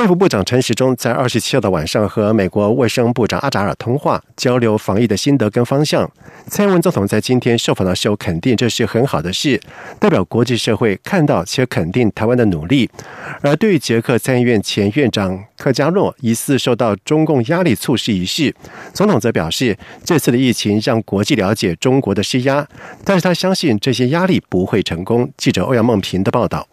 卫福部长陈时中在二十七号的晚上和美国卫生部长阿扎尔通话，交流防疫的心得跟方向。蔡英文总统在今天受访的时候肯定这是很好的事，代表国际社会看到且肯定台湾的努力。而对于捷克参议院前院长克加诺疑似受到中共压力促使一事，总统则表示，这次的疫情让国际了解中国的施压，但是他相信这些压力不会成功。记者欧阳梦平的报道。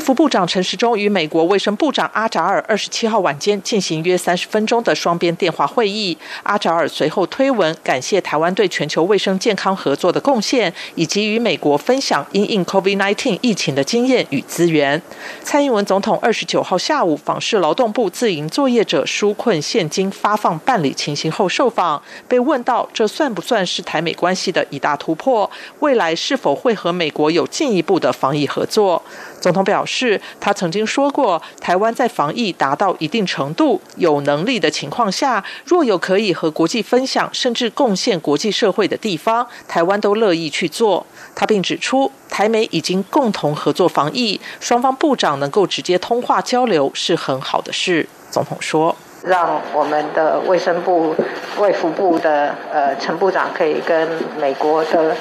卫福部长陈时中与美国卫生部长阿扎尔二十七号晚间进行约三十分钟的双边电话会议。阿扎尔随后推文感谢台湾对全球卫生健康合作的贡献，以及与美国分享因应 COVID-19 疫情的经验与资源。蔡英文总统二十九号下午访视劳动部自营作业者纾困现金发放办理情形后受访，被问到这算不算是台美关系的一大突破？未来是否会和美国有进一步的防疫合作？总统表示，是他曾经说过，台湾在防疫达到一定程度、有能力的情况下，若有可以和国际分享甚至贡献国际社会的地方，台湾都乐意去做。他并指出，台美已经共同合作防疫，双方部长能够直接通话交流是很好的事。总统说：“让我们的卫生部、卫福部的呃陈部长可以跟美国的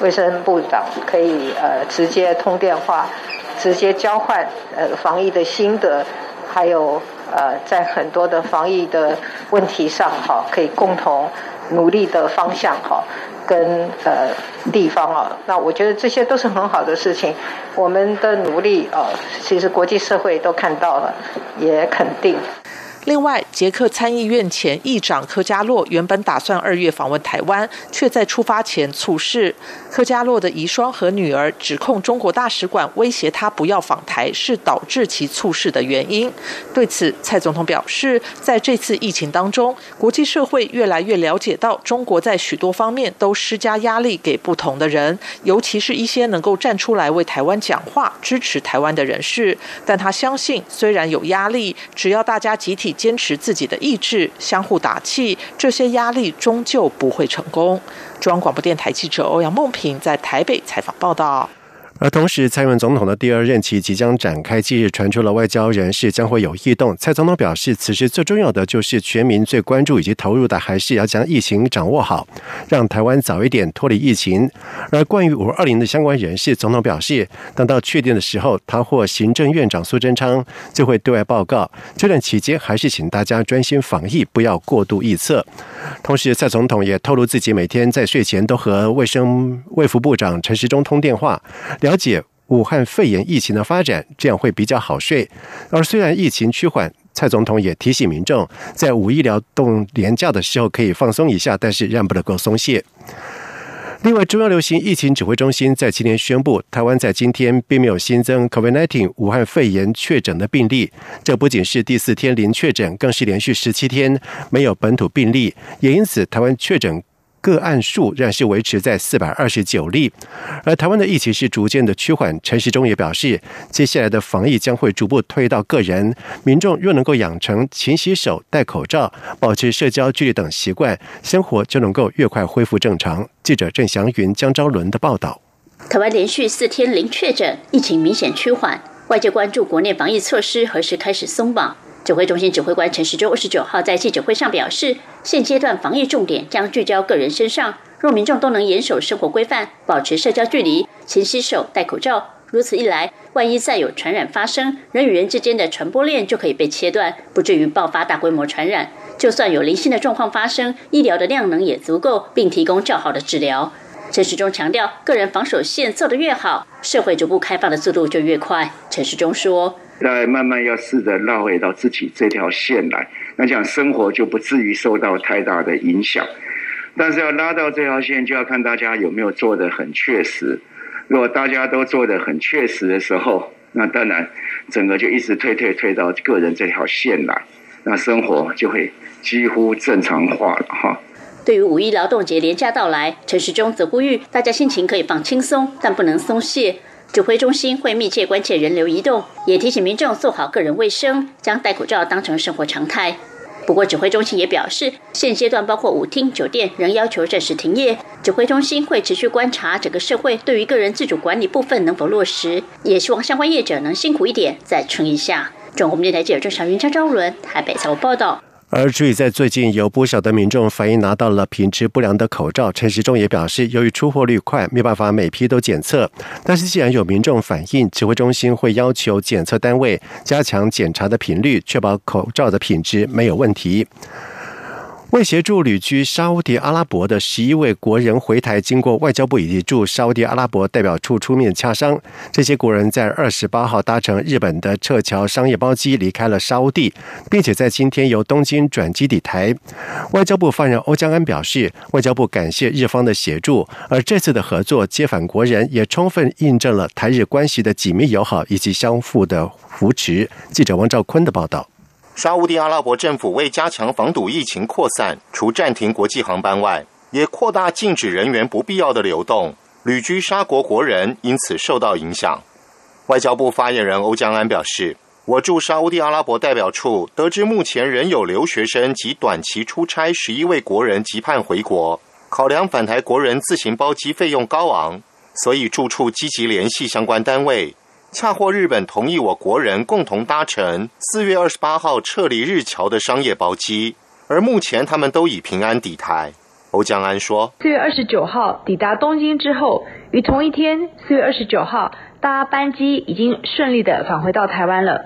卫生部长可以呃直接通电话。”直接交换呃防疫的心得，还有呃在很多的防疫的问题上哈，可以共同努力的方向哈，跟呃地方啊，那我觉得这些都是很好的事情。我们的努力啊，其实国际社会都看到了，也肯定。另外，捷克参议院前议长科加洛原本打算二月访问台湾，却在出发前猝逝。科加洛的遗孀和女儿指控中国大使馆威胁他不要访台，是导致其猝逝的原因。对此，蔡总统表示，在这次疫情当中，国际社会越来越了解到中国在许多方面都施加压力给不同的人，尤其是一些能够站出来为台湾讲话、支持台湾的人士。但他相信，虽然有压力，只要大家集体。坚持自己的意志，相互打气，这些压力终究不会成功。中央广播电台记者欧阳梦平在台北采访报道。而同时，蔡英文总统的第二任期即将展开，近日传出了外交人士将会有异动。蔡总统表示，此时最重要的就是全民最关注以及投入的，还是要将疫情掌握好，让台湾早一点脱离疫情。而关于五二零的相关人士，总统表示，等到确定的时候，他或行政院长苏贞昌就会对外报告。这段期间，还是请大家专心防疫，不要过度臆测。同时，蔡总统也透露，自己每天在睡前都和卫生卫福部长陈时中通电话，了解武汉肺炎疫情的发展，这样会比较好睡。而虽然疫情趋缓，蔡总统也提醒民众，在五一劳动年假的时候可以放松一下，但是让不能够松懈。另外，中央流行疫情指挥中心在今天宣布，台湾在今天并没有新增 COVID-19 武汉肺炎确诊的病例。这不仅是第四天零确诊，更是连续十七天没有本土病例，也因此台湾确诊。个案数仍是维持在四百二十九例，而台湾的疫情是逐渐的趋缓。陈时中也表示，接下来的防疫将会逐步推到个人，民众若能够养成勤洗手、戴口罩、保持社交距离等习惯，生活就能够越快恢复正常。记者郑祥云、江昭伦的报道。台湾连续四天零确诊，疫情明显趋缓，外界关注国内防疫措施何时开始松绑。指挥中心指挥官陈时中二十九号在记者会上表示，现阶段防疫重点将聚焦个人身上，若民众都能严守生活规范，保持社交距离，勤洗手、戴口罩，如此一来，万一再有传染发生，人与人之间的传播链就可以被切断，不至于爆发大规模传染。就算有零星的状况发生，医疗的量能也足够，并提供较好的治疗。陈时中强调，个人防守线做得越好，社会逐步开放的速度就越快。陈时中说。再慢慢要试着绕回到自己这条线来，那这样生活就不至于受到太大的影响。但是要拉到这条线，就要看大家有没有做的很确实。如果大家都做的很确实的时候，那当然整个就一直推推推到个人这条线来，那生活就会几乎正常化了哈。对于五一劳动节连假到来，陈时中则呼吁大家心情可以放轻松，但不能松懈。指挥中心会密切关切人流移动，也提醒民众做好个人卫生，将戴口罩当成生活常态。不过，指挥中心也表示，现阶段包括舞厅、酒店仍要求暂时停业。指挥中心会持续观察整个社会对于个人自主管理部分能否落实，也希望相关业者能辛苦一点，再撑一下。中国电台记者郑小云、张昭伦台北采访报道。而至于在最近有不少的民众反映拿到了品质不良的口罩，陈时中也表示，由于出货率快，没办法每批都检测。但是既然有民众反映，指挥中心会要求检测单位加强检查的频率，确保口罩的品质没有问题。为协助旅居沙地阿拉伯的十一位国人回台，经过外交部以及驻沙地阿拉伯代表处出面洽商。这些国人在二十八号搭乘日本的撤侨商业包机离开了沙地，并且在今天由东京转机抵台。外交部发言人欧江安表示，外交部感谢日方的协助，而这次的合作接返国人，也充分印证了台日关系的紧密友好以及相互的扶持。记者王兆坤的报道。沙地阿拉伯政府为加强防堵疫情扩散，除暂停国际航班外，也扩大禁止人员不必要的流动。旅居沙国国人因此受到影响。外交部发言人欧江安表示：“我驻沙地阿拉伯代表处得知，目前仍有留学生及短期出差十一位国人急盼回国，考量返台国人自行包机费用高昂，所以驻处积极联系相关单位。”恰获日本同意，我国人共同搭乘四月二十八号撤离日侨的商业包机，而目前他们都已平安抵台。欧江安说：“四月二十九号抵达东京之后，于同一天四月二十九号搭班机已经顺利的返回到台湾了。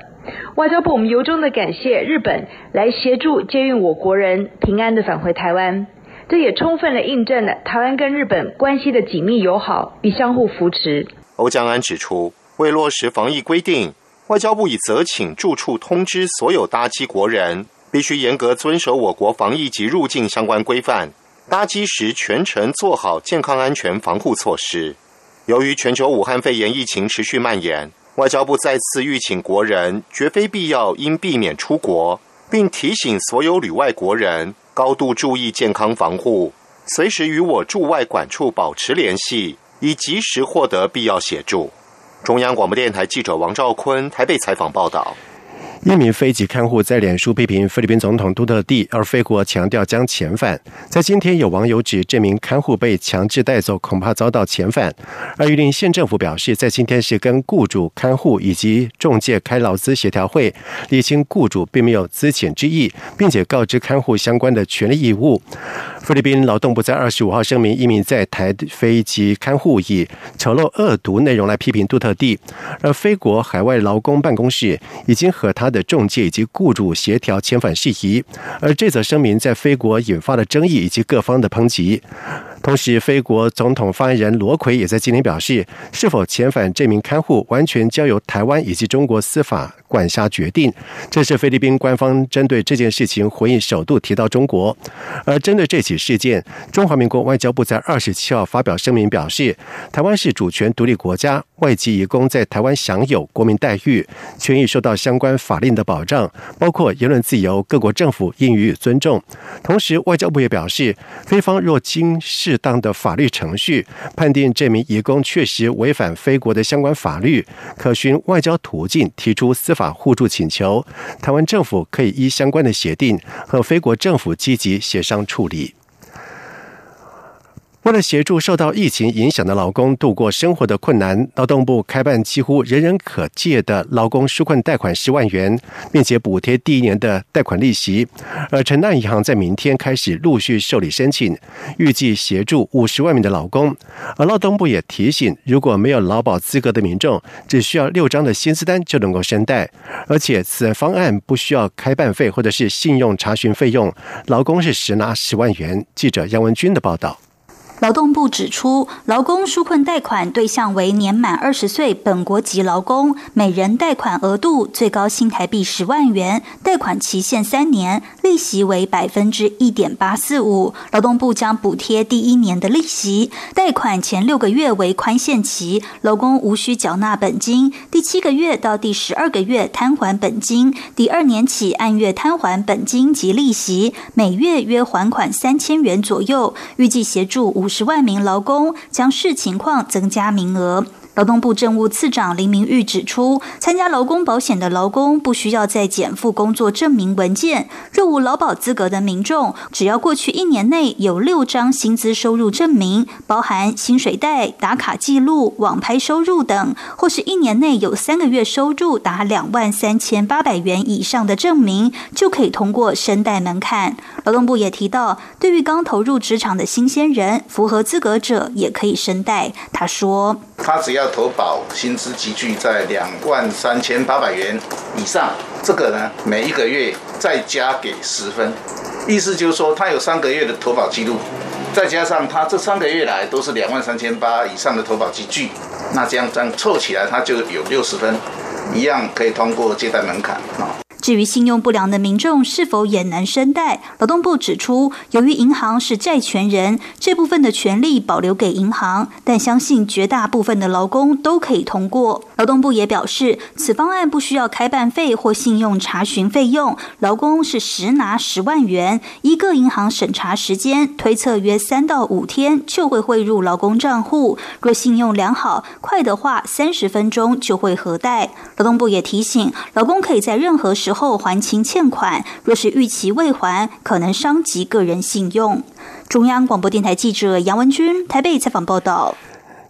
外交部我们由衷的感谢日本来协助接运我国人平安的返回台湾，这也充分的印证了台湾跟日本关系的紧密友好与相互扶持。”欧江安指出。为落实防疫规定，外交部已责请住处通知所有搭机国人，必须严格遵守我国防疫及入境相关规范，搭机时全程做好健康安全防护措施。由于全球武汉肺炎疫情持续蔓延，外交部再次吁请国人绝非必要应避免出国，并提醒所有旅外国人高度注意健康防护，随时与我驻外管处保持联系，以及时获得必要协助。中央广播电台记者王兆坤台北采访报道。一名飞机看护在脸书批评菲律宾总统杜特地，而菲国强调将遣返。在今天，有网友指这名看护被强制带走，恐怕遭到遣返。而榆林县政府表示，在今天是跟雇主、看护以及中介开劳资协调会，理清雇主并没有资遣之意，并且告知看护相关的权利义务。菲律宾劳动部在二十五号声明，一名在台飞机看护以丑陋恶毒内容来批评杜特地，而菲国海外劳工办公室已经和他的的中介以及雇主协调遣返事宜，而这则声明在菲国引发了争议以及各方的抨击。同时，菲国总统发言人罗奎也在今天表示，是否遣返这名看护，完全交由台湾以及中国司法管辖决定。这是菲律宾官方针对这件事情回应，首度提到中国。而针对这起事件，中华民国外交部在二十七号发表声明表示，台湾是主权独立国家，外籍移工在台湾享有国民待遇，权益受到相关法令的保障，包括言论自由，各国政府应予以尊重。同时，外交部也表示，菲方若经适当的法律程序判定这名移工确实违反非国的相关法律，可循外交途径提出司法互助请求。台湾政府可以依相关的协定和非国政府积极协商处理。为了协助受到疫情影响的劳工度过生活的困难，劳动部开办几乎人人可借的劳工纾困贷款十万元，并且补贴第一年的贷款利息。而城大银行在明天开始陆续受理申请，预计协助五十万名的劳工。而劳动部也提醒，如果没有劳保资格的民众，只需要六张的薪资单就能够申贷，而且此方案不需要开办费或者是信用查询费用，劳工是实拿十万元。记者杨文军的报道。劳动部指出，劳工纾困贷款对象为年满二十岁本国籍劳工，每人贷款额度最高新台币十万元，贷款期限三年，利息为百分之一点八四五。劳动部将补贴第一年的利息，贷款前六个月为宽限期，劳工无需缴纳本金；第七个月到第十二个月摊还本金，第二年起按月摊还本金及利息，每月约还款三千元左右。预计协助五。五十万名劳工将视情况增加名额。劳动部政务次长林明玉指出，参加劳工保险的劳工不需要再减负工作证明文件。若无劳保资格的民众，只要过去一年内有六张薪资收入证明，包含薪水袋、打卡记录、网拍收入等，或是一年内有三个月收入达两万三千八百元以上的证明，就可以通过申贷门槛。劳动部也提到，对于刚投入职场的新鲜人，符合资格者也可以申贷。他说：“他只要。”投保薪资集聚在两万三千八百元以上，这个呢，每一个月再加给十分，意思就是说，他有三个月的投保记录，再加上他这三个月来都是两万三千八以上的投保集聚，那这样这样凑起来，他就有六十分，一样可以通过借贷门槛啊。至于信用不良的民众是否也能申贷，劳动部指出，由于银行是债权人，这部分的权利保留给银行，但相信绝大部分的劳工都可以通过。劳动部也表示，此方案不需要开办费或信用查询费用，劳工是实拿十万元，一个银行审查时间推测约三到五天就会汇入劳工账户。若信用良好，快的话三十分钟就会核贷。劳动部也提醒，劳工可以在任何时。候后还清欠款，若是逾期未还，可能伤及个人信用。中央广播电台记者杨文军台北采访报道。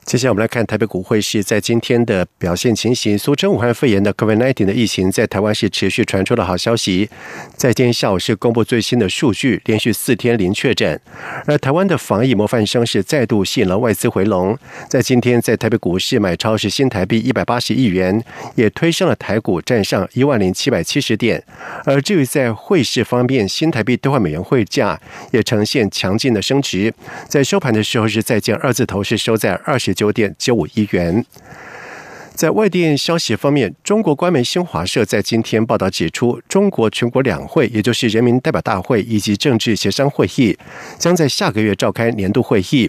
接下来我们来看台北股汇市在今天的表现情形。俗称武汉肺炎的 COVID-19 的疫情在台湾是持续传出的好消息。在今天下午是公布最新的数据，连续四天零确诊。而台湾的防疫模范生是再度吸引了外资回笼。在今天在台北股市买超是新台币一百八十亿元，也推升了台股站上一万零七百七十点。而至于在汇市方面，新台币兑换美元汇价也呈现强劲的升值。在收盘的时候是再见二字头是收在二十。九点九五亿元。在外电消息方面，中国官媒新华社在今天报道指出，中国全国两会，也就是人民代表大会以及政治协商会议，将在下个月召开年度会议。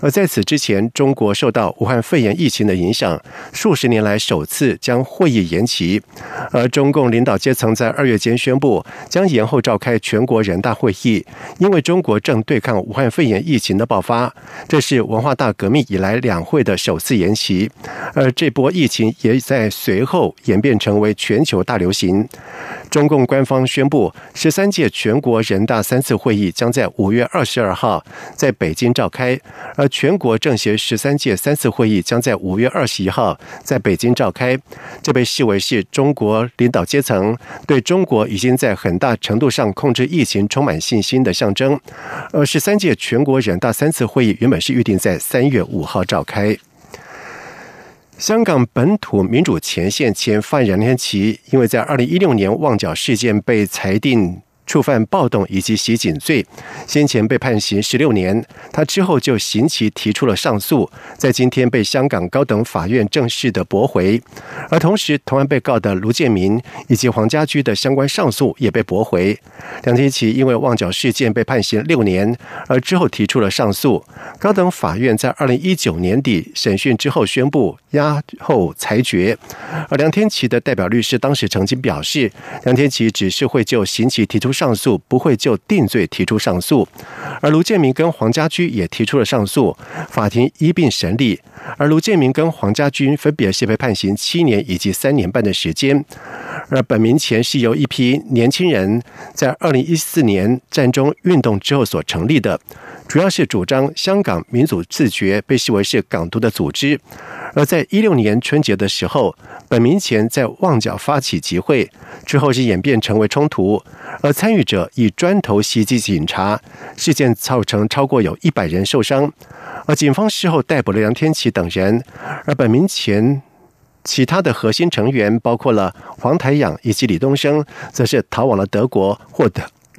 而在此之前，中国受到武汉肺炎疫情的影响，数十年来首次将会议延期。而中共领导阶层在二月间宣布，将延后召开全国人大会议，因为中国正对抗武汉肺炎疫情的爆发。这是文化大革命以来两会的首次延期。而这波疫情也在随后演变成为全球大流行。中共官方宣布，十三届全国人大三次会议将在五月二十二号在北京召开，而全国政协十三届三次会议将在五月二十一号在北京召开。这被视为是中国领导阶层对中国已经在很大程度上控制疫情充满信心的象征。而十三届全国人大三次会议原本是预定在三月五号召开。香港本土民主前线前犯人梁天琪，因为在二零一六年旺角事件被裁定。触犯暴动以及袭警罪，先前被判刑十六年。他之后就刑期提出了上诉，在今天被香港高等法院正式的驳回。而同时，同案被告的卢建民以及黄家驹的相关上诉也被驳回。梁天琦因为旺角事件被判刑六年，而之后提出了上诉。高等法院在二零一九年底审讯之后宣布押后裁决。而梁天琦的代表律师当时曾经表示，梁天琦只是会就刑期提出。上诉不会就定罪提出上诉，而卢建明跟黄家驹也提出了上诉，法庭一并审理。而卢建明跟黄家驹分别是被判刑七年以及三年半的时间。而本名前是由一批年轻人在二零一四年战中运动之后所成立的，主要是主张香港民主自觉，被视为是港独的组织。而在一六年春节的时候，本民前在旺角发起集会，之后是演变成为冲突，而参与者以砖头袭击警察，事件造成超过有一百人受伤，而警方事后逮捕了梁天琦等人，而本民前其他的核心成员包括了黄台仰以及李东生，则是逃往了德国，获得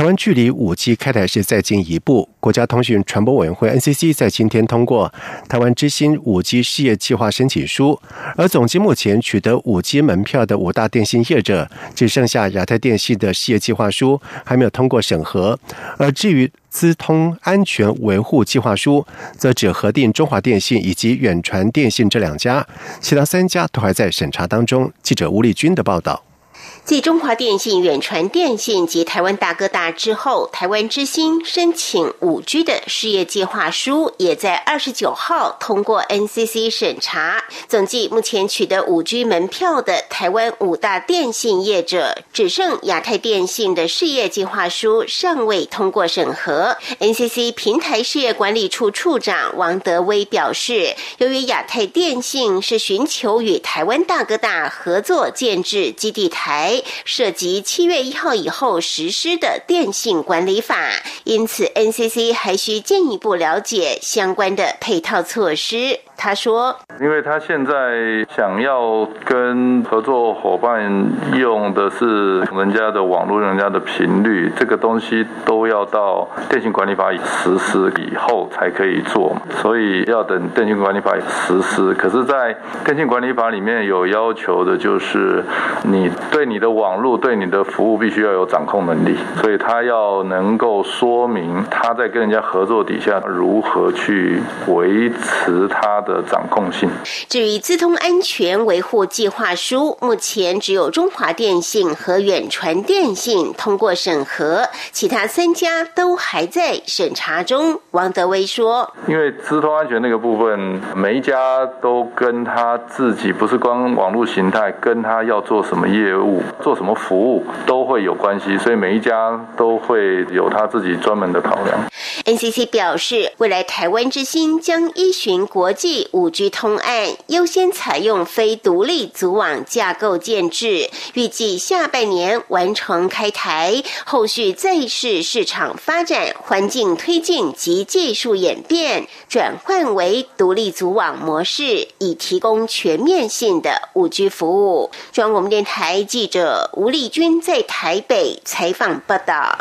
台湾距离五 G 开台是再进一步。国家通讯传播委员会 NCC 在今天通过台湾之星五 G 事业计划申请书，而总计目前取得五 G 门票的五大电信业者，只剩下亚太电信的事业计划书还没有通过审核。而至于资通安全维护计划书，则只核定中华电信以及远传电信这两家，其他三家都还在审查当中。记者吴立军的报道。继中华电信、远传电信及台湾大哥大之后，台湾之星申请五 G 的事业计划书也在二十九号通过 NCC 审查。总计目前取得五 G 门票的台湾五大电信业者，只剩亚太电信的事业计划书尚未通过审核。NCC 平台事业管理处处长王德威表示，由于亚太电信是寻求与台湾大哥大合作建制基地台。涉及七月一号以后实施的电信管理法，因此 NCC 还需进一步了解相关的配套措施。他说：“因为他现在想要跟合作伙伴用的是人家的网络、人家的频率，这个东西都要到电信管理法实施以后才可以做，所以要等电信管理法实施。可是，在电信管理法里面有要求的，就是你对你的网络、对你的服务必须要有掌控能力，所以他要能够说明他在跟人家合作底下如何去维持他的。”的掌控性。至于资通安全维护计划书，目前只有中华电信和远传电信通过审核，其他三家都还在审查中。王德威说：“因为资通安全那个部分，每一家都跟他自己不是光网络形态，跟他要做什么业务、做什么服务都会有关系，所以每一家都会有他自己专门的考量。” NCC 表示，未来台湾之星将依循国际。五 G 通案优先采用非独立组网架构建制，预计下半年完成开台，后续再视市场发展环境推进及技术演变，转换为独立组网模式，以提供全面性的五 G 服务。中央广播电台记者吴丽君在台北采访报道。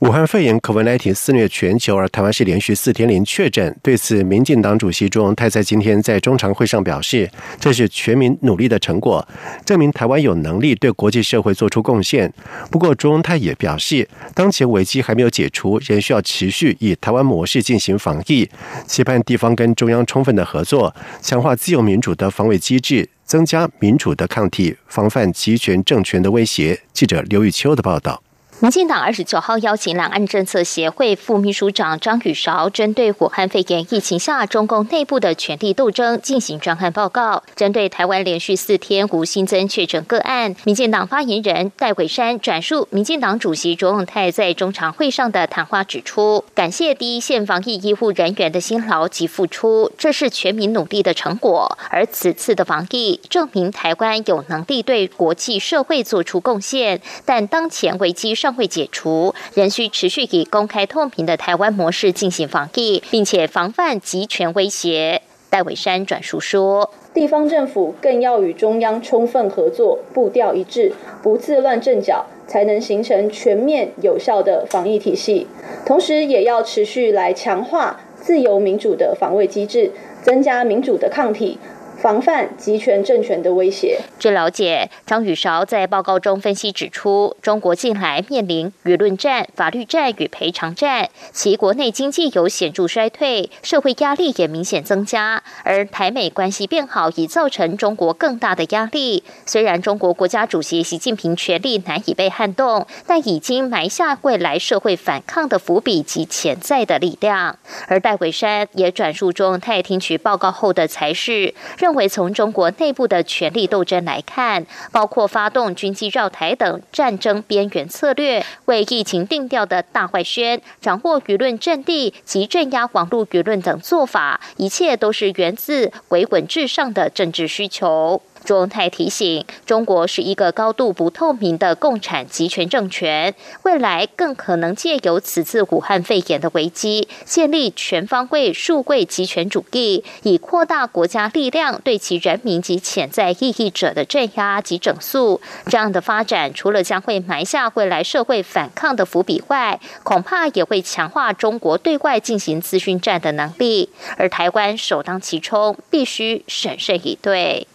武汉肺炎 COVID-19 肆虐全球，而台湾是连续四天零确诊。对此，民进党主席朱荣泰在今天在中常会上表示，这是全民努力的成果，证明台湾有能力对国际社会做出贡献。不过，朱荣泰也表示，当前危机还没有解除，仍需要持续以台湾模式进行防疫，期盼地方跟中央充分的合作，强化自由民主的防卫机制，增加民主的抗体，防范集权政权的威胁。记者刘玉秋的报道。民进党二十九号邀请两岸政策协会副秘书长张宇韶，针对武汉肺炎疫情下中共内部的权力斗争进行专案报告。针对台湾连续四天无新增确诊个案，民进党发言人戴伟山转述民进党主席卓永泰在中常会上的谈话，指出感谢第一线防疫医护人员的辛劳及付出，这是全民努力的成果。而此次的防疫证明台湾有能力对国际社会做出贡献，但当前危机上。会解除，仍需持续以公开透明的台湾模式进行防疫，并且防范集权威胁。戴伟山转述说，地方政府更要与中央充分合作，步调一致，不自乱阵脚，才能形成全面有效的防疫体系。同时，也要持续来强化自由民主的防卫机制，增加民主的抗体。防范集权政权的威胁。据了解，张宇韶在报告中分析指出，中国近来面临舆论战、法律战与赔偿战，其国内经济有显著衰退，社会压力也明显增加，而台美关系变好已造成中国更大的压力。虽然中国国家主席习近平权力难以被撼动，但已经埋下未来社会反抗的伏笔及潜在的力量。而戴伟山也转述中，他也听取报告后的才是认为，从中国内部的权力斗争来看，包括发动军机绕台等战争边缘策略，为疫情定调的大坏宣、掌握舆论阵地及镇压网络舆论等做法，一切都是源自维稳至上的政治需求。朱文泰提醒，中国是一个高度不透明的共产集权政权，未来更可能借由此次武汉肺炎的危机，建立全方位数位集权主义，以扩大国家力量对其人民及潜在异议者的镇压及整肃。这样的发展，除了将会埋下未来社会反抗的伏笔外，恐怕也会强化中国对外进行资讯战的能力。而台湾首当其冲，必须审慎以对。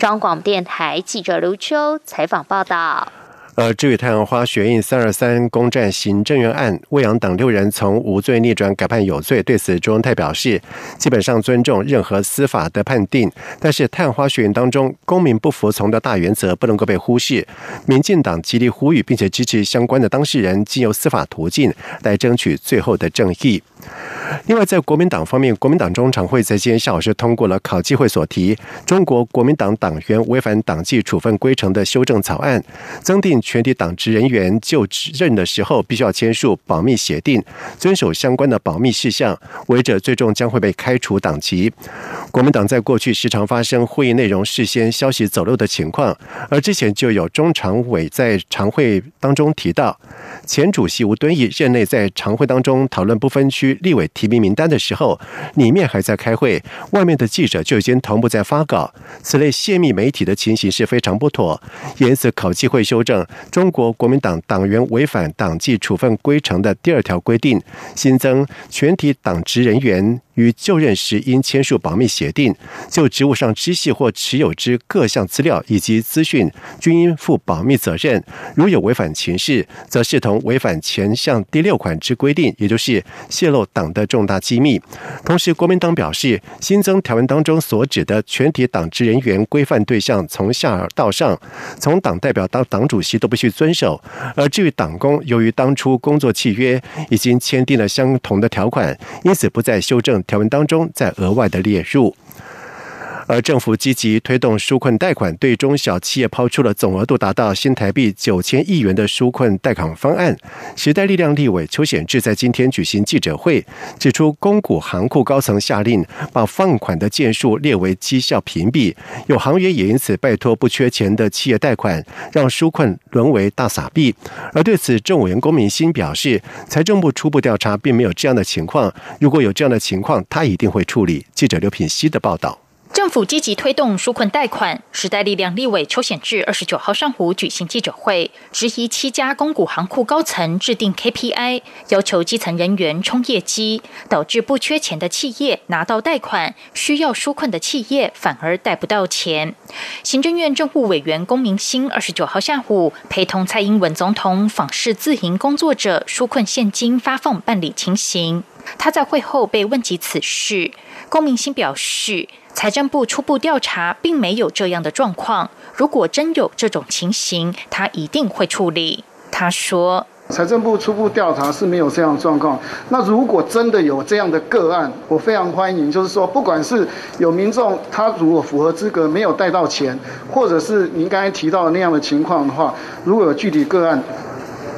中广电台记者刘秋采访报道。呃，至于太阳花学运三二三攻占行政院案，魏阳等六人从无罪逆转改判有罪，对此朱文泰表示，基本上尊重任何司法的判定，但是太阳花学运当中公民不服从的大原则不能够被忽视。民进党极力呼吁，并且支持相关的当事人经由司法途径来争取最后的正义。另外，在国民党方面，国民党中常会在今天下午是通过了考纪会所提中国国民党党员违反党纪处分规程的修正草案，增订全体党职人员就职任的时候必须要签署保密协定，遵守相关的保密事项，违者最终将会被开除党籍。国民党在过去时常发生会议内容事先消息走漏的情况，而之前就有中常委在常会当中提到，前主席吴敦义任内在常会当中讨论不分区立委提名名单的时候，里面还在开会，外面的记者就已经同步在发稿，此类泄密媒体的情形是非常不妥。因此，考纪会修正中国国民党党员违反党纪处分规程的第二条规定，新增全体党职人员。于就任时应签署保密协定，就职务上知悉或持有之各项资料以及资讯，均应负保密责任。如有违反情事，则视同违反前项第六款之规定，也就是泄露党的重大机密。同时，国民党表示，新增条文当中所指的全体党职人员规范对象，从下到上，从党代表到党主席都必须遵守。而至于党工，由于当初工作契约已经签订了相同的条款，因此不再修正。条文当中再额外的列入。而政府积极推动纾困贷款，对中小企业抛出了总额度达到新台币九千亿元的纾困贷款方案。时代力量立委邱显志在今天举行记者会，指出公股行库高层下令把放款的件数列为绩效屏蔽，有行员也因此拜托不缺钱的企业贷款，让纾困沦为大撒币。而对此，政委员龚明鑫表示，财政部初步调查并没有这样的情况，如果有这样的情况，他一定会处理。记者刘品希的报道。政府积极推动纾困贷款，时代力量立委邱显志二十九号上午举行记者会，质疑七家公股行库高层制定 KPI，要求基层人员冲业绩，导致不缺钱的企业拿到贷款，需要纾困的企业反而贷不到钱。行政院政务委员龚明鑫二十九号下午陪同蔡英文总统访视自营工作者纾困现金发放办理情形，他在会后被问及此事，龚明鑫表示。财政部初步调查，并没有这样的状况。如果真有这种情形，他一定会处理。他说：“财政部初步调查是没有这样的状况。那如果真的有这样的个案，我非常欢迎。就是说，不管是有民众他如果符合资格没有贷到钱，或者是您刚才提到的那样的情况的话，如果有具体个案，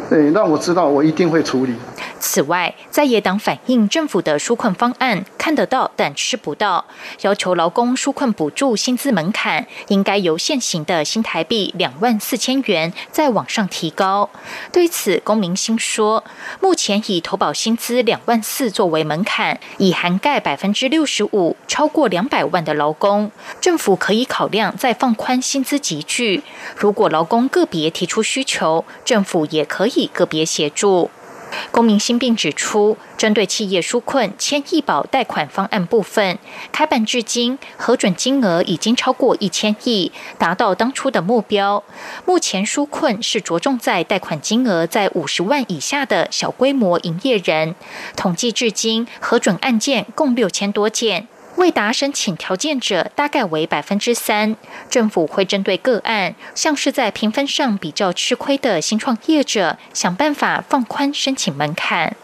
对，让我知道，我一定会处理。”此外，在野党反映政府的纾困方案看得到但吃不到，要求劳工纾困补助薪资门槛应该由现行的新台币两万四千元再往上提高。对此，龚明鑫说，目前以投保薪资两万四作为门槛，已涵盖百分之六十五超过两百万的劳工，政府可以考量再放宽薪资集聚。如果劳工个别提出需求，政府也可以个别协助。公民新病指出，针对企业纾困千亿保贷款方案部分，开办至今核准金额已经超过一千亿，达到当初的目标。目前纾困是着重在贷款金额在五十万以下的小规模营业人，统计至今核准案件共六千多件。未达申请条件者大概为百分之三，政府会针对个案，像是在评分上比较吃亏的新创业者，想办法放宽申请门槛。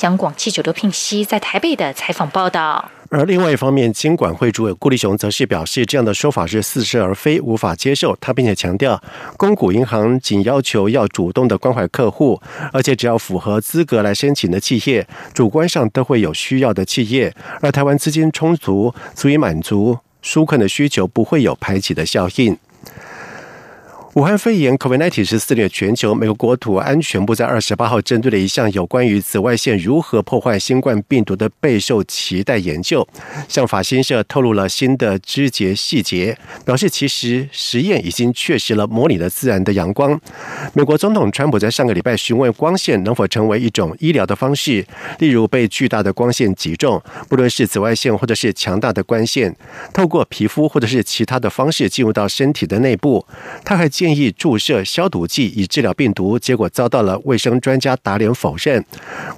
央广记者刘聘熙在台北的采访报道。而另外一方面，金管会主委顾立雄则是表示，这样的说法是似是而非，无法接受。他并且强调，公股银行仅要求要主动的关怀客户，而且只要符合资格来申请的企业，主观上都会有需要的企业。而台湾资金充足，足以满足纾困的需求，不会有排挤的效应。武汉肺炎 （COVID-19） 是肆虐全球。美国国土安全部在二十八号针对了一项有关于紫外线如何破坏新冠病毒的备受期待研究，向法新社透露了新的枝节细节，表示其实实验已经确实了模拟了自然的阳光。美国总统川普在上个礼拜询问光线能否成为一种医疗的方式，例如被巨大的光线击中，不论是紫外线或者是强大的光线，透过皮肤或者是其他的方式进入到身体的内部。他还建议注射消毒剂以治疗病毒，结果遭到了卫生专家打脸否认。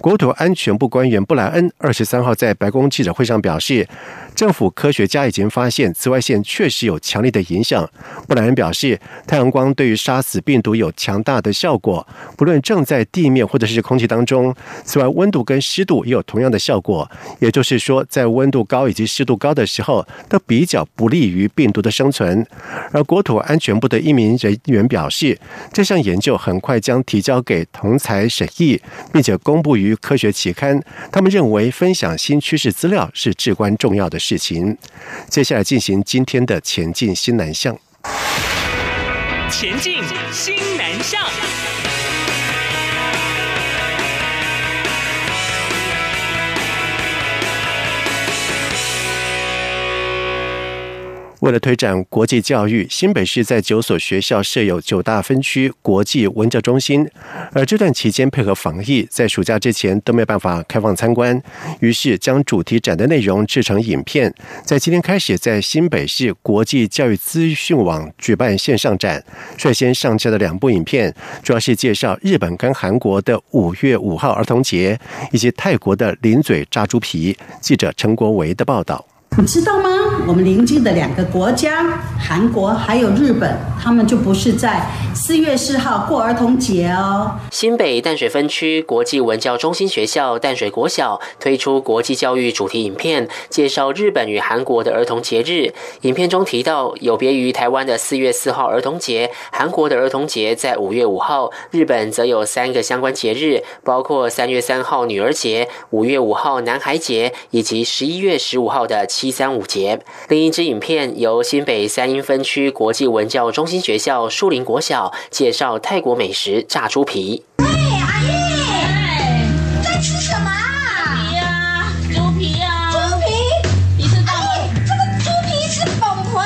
国土安全部官员布莱恩二十三号在白宫记者会上表示。政府科学家已经发现，紫外线确实有强烈的影响。布莱恩表示，太阳光对于杀死病毒有强大的效果，不论正在地面或者是空气当中。此外，温度跟湿度也有同样的效果。也就是说，在温度高以及湿度高的时候，都比较不利于病毒的生存。而国土安全部的一名人员表示，这项研究很快将提交给同才审议，并且公布于科学期刊。他们认为，分享新趋势资料是至关重要的。事情，接下来进行今天的前进新南向。前进新南向。为了推展国际教育，新北市在九所学校设有九大分区国际文教中心。而这段期间配合防疫，在暑假之前都没办法开放参观，于是将主题展的内容制成影片，在今天开始在新北市国际教育资讯网举办线上展。率先上架的两部影片，主要是介绍日本跟韩国的五月五号儿童节，以及泰国的零嘴炸猪皮。记者陈国维的报道。你知道吗？我们邻近的两个国家，韩国还有日本，他们就不是在四月四号过儿童节哦。新北淡水分区国际文教中心学校淡水国小推出国际教育主题影片，介绍日本与韩国的儿童节日。影片中提到，有别于台湾的四月四号儿童节，韩国的儿童节在五月五号，日本则有三个相关节日，包括三月三号女儿节、五月五号男孩节，以及十一月十五号的七。一三五节，另一支影片由新北三英分区国际文教中心学校树林国小介绍泰国美食炸猪皮。喂，阿姨，在吃什么啊？皮啊，猪皮啊。猪皮？你知道吗？这个猪皮是崩皮，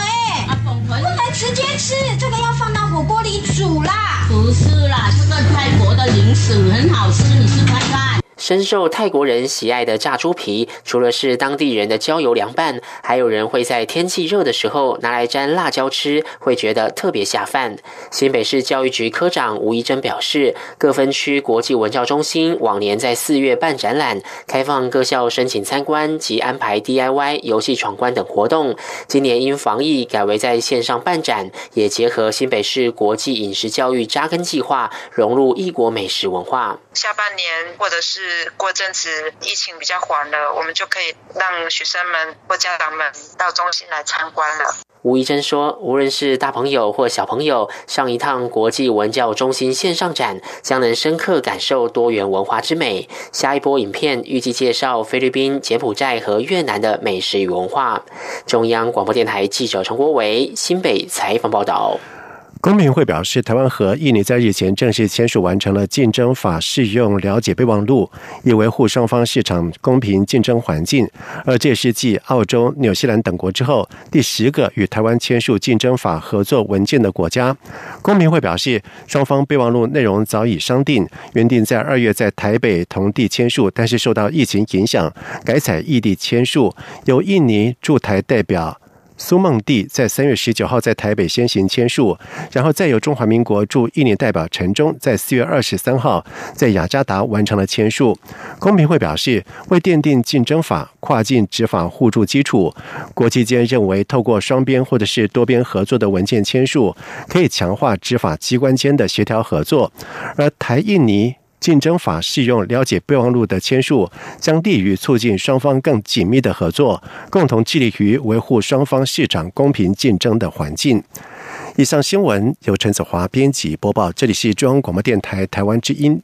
啊，崩皮不能直接吃，这个要放到火锅里煮啦。不是啦，这个泰国的零食很好吃，你吃看看。深受泰国人喜爱的炸猪皮，除了是当地人的郊游凉拌，还有人会在天气热的时候拿来沾辣椒吃，会觉得特别下饭。新北市教育局科长吴怡珍表示，各分区国际文教中心往年在四月办展览，开放各校申请参观及安排 DIY 游戏闯关等活动。今年因防疫改为在线上办展，也结合新北市国际饮食教育扎根计划，融入异国美食文化。下半年或者是过阵子疫情比较缓了，我们就可以让学生们或家长们到中心来参观了。吴怡珍说：“无论是大朋友或小朋友，上一趟国际文教中心线上展，将能深刻感受多元文化之美。下一波影片预计介绍菲律宾、柬埔寨和越南的美食与文化。”中央广播电台记者陈国伟新北采访报道。公平会表示，台湾和印尼在日前正式签署完成了竞争法适用了解备忘录，以维护双方市场公平竞争环境。而这是继澳洲、纽西兰等国之后第十个与台湾签署竞争法合作文件的国家。公平会表示，双方备忘录内容早已商定，原定在二月在台北同地签署，但是受到疫情影响，改采异地签署。由印尼驻台代表。苏孟蒂在三月十九号在台北先行签署，然后再由中华民国驻印尼代表陈忠在四月二十三号在雅加达完成了签署。公平会表示，为奠定竞争法跨境执法互助基础，国际间认为透过双边或者是多边合作的文件签署，可以强化执法机关间的协调合作，而台印尼。竞争法适用了解备忘录的签署，将利于促进双方更紧密的合作，共同致力于维护双方市场公平竞争的环境。以上新闻由陈子华编辑播报，这里是中央广播电台台湾之音。